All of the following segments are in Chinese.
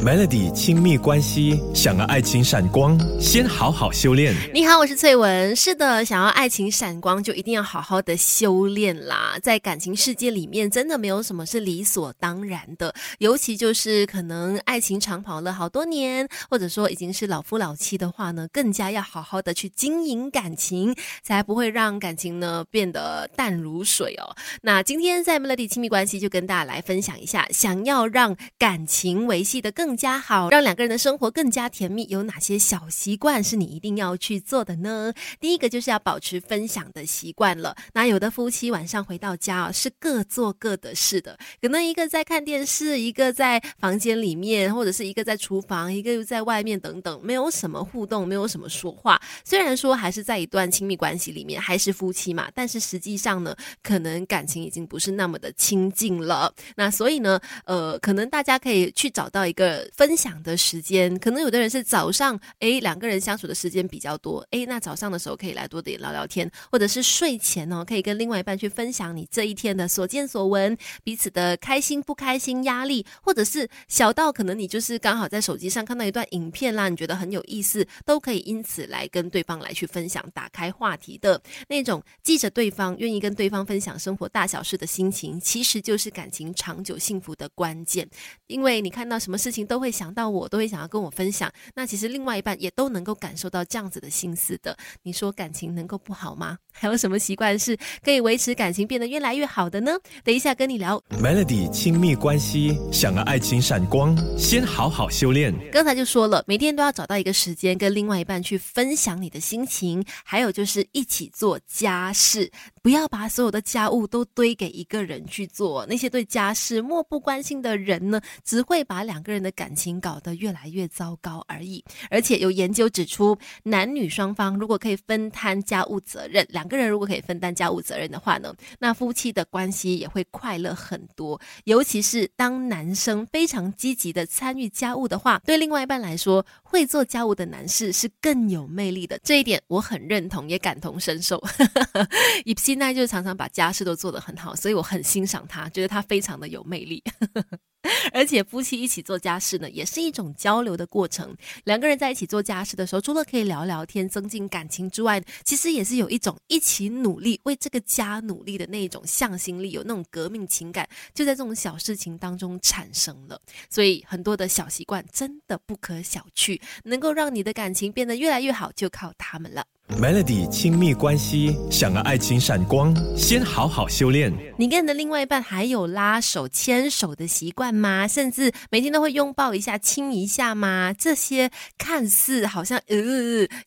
Melody 亲密关系，想要爱情闪光，先好好修炼。你好，我是翠文。是的，想要爱情闪光，就一定要好好的修炼啦。在感情世界里面，真的没有什么是理所当然的。尤其就是可能爱情长跑了好多年，或者说已经是老夫老妻的话呢，更加要好好的去经营感情，才不会让感情呢变得淡如水哦。那今天在 Melody 亲密关系，就跟大家来分享一下，想要让感情维系的更更加好，让两个人的生活更加甜蜜，有哪些小习惯是你一定要去做的呢？第一个就是要保持分享的习惯了。那有的夫妻晚上回到家啊，是各做各的事的，可能一个在看电视，一个在房间里面，或者是一个在厨房，一个又在外面等等，没有什么互动，没有什么说话。虽然说还是在一段亲密关系里面，还是夫妻嘛，但是实际上呢，可能感情已经不是那么的亲近了。那所以呢，呃，可能大家可以去找到一个。分享的时间，可能有的人是早上，诶，两个人相处的时间比较多，诶，那早上的时候可以来多点聊聊天，或者是睡前哦，可以跟另外一半去分享你这一天的所见所闻，彼此的开心不开心、压力，或者是小到可能你就是刚好在手机上看到一段影片啦，你觉得很有意思，都可以因此来跟对方来去分享，打开话题的那种，记着对方愿意跟对方分享生活大小事的心情，其实就是感情长久幸福的关键，因为你看到什么事情。都会想到我，都会想要跟我分享。那其实另外一半也都能够感受到这样子的心思的。你说感情能够不好吗？还有什么习惯是可以维持感情变得越来越好的呢？等一下跟你聊。Melody 亲密关系，想要爱情闪光，先好好修炼。刚才就说了，每天都要找到一个时间跟另外一半去分享你的心情，还有就是一起做家事。不要把所有的家务都堆给一个人去做，那些对家事漠不关心的人呢，只会把两个人的感情搞得越来越糟糕而已。而且有研究指出，男女双方如果可以分摊家务责任，两个人如果可以分担家务责任的话呢，那夫妻的关系也会快乐很多。尤其是当男生非常积极的参与家务的话，对另外一半来说，会做家务的男士是更有魅力的。这一点我很认同，也感同身受。以现在就常常把家事都做得很好，所以我很欣赏他，觉得他非常的有魅力。而且夫妻一起做家事呢，也是一种交流的过程。两个人在一起做家事的时候，除了可以聊聊天、增进感情之外，其实也是有一种一起努力、为这个家努力的那一种向心力，有那种革命情感，就在这种小事情当中产生了。所以很多的小习惯真的不可小觑，能够让你的感情变得越来越好，就靠他们了。Melody 亲密关系，想要爱情闪光，先好好修炼。你跟你的另外一半还有拉手、牵手的习惯吗？甚至每天都会拥抱一下、亲一下吗？这些看似好像呃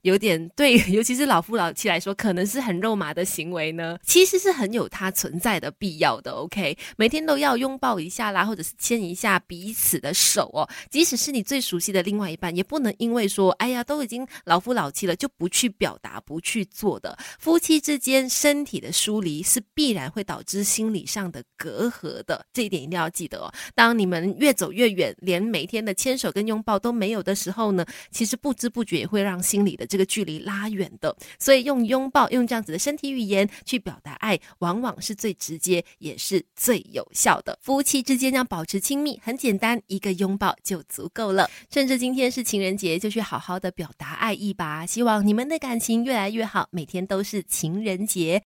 有点对，尤其是老夫老妻来说，可能是很肉麻的行为呢。其实是很有它存在的必要的。OK，每天都要拥抱一下啦，或者是牵一下彼此的手哦。即使是你最熟悉的另外一半，也不能因为说哎呀都已经老夫老妻了，就不去表达。不去做的夫妻之间身体的疏离是必然会导致心理上的隔阂的，这一点一定要记得哦。当你们越走越远，连每天的牵手跟拥抱都没有的时候呢，其实不知不觉也会让心里的这个距离拉远的。所以用拥抱，用这样子的身体语言去表达爱，往往是最直接也是最有效的。夫妻之间要保持亲密，很简单，一个拥抱就足够了。甚至今天是情人节，就去好好的表达爱意吧。希望你们的感情越来越好，每天都是情人节。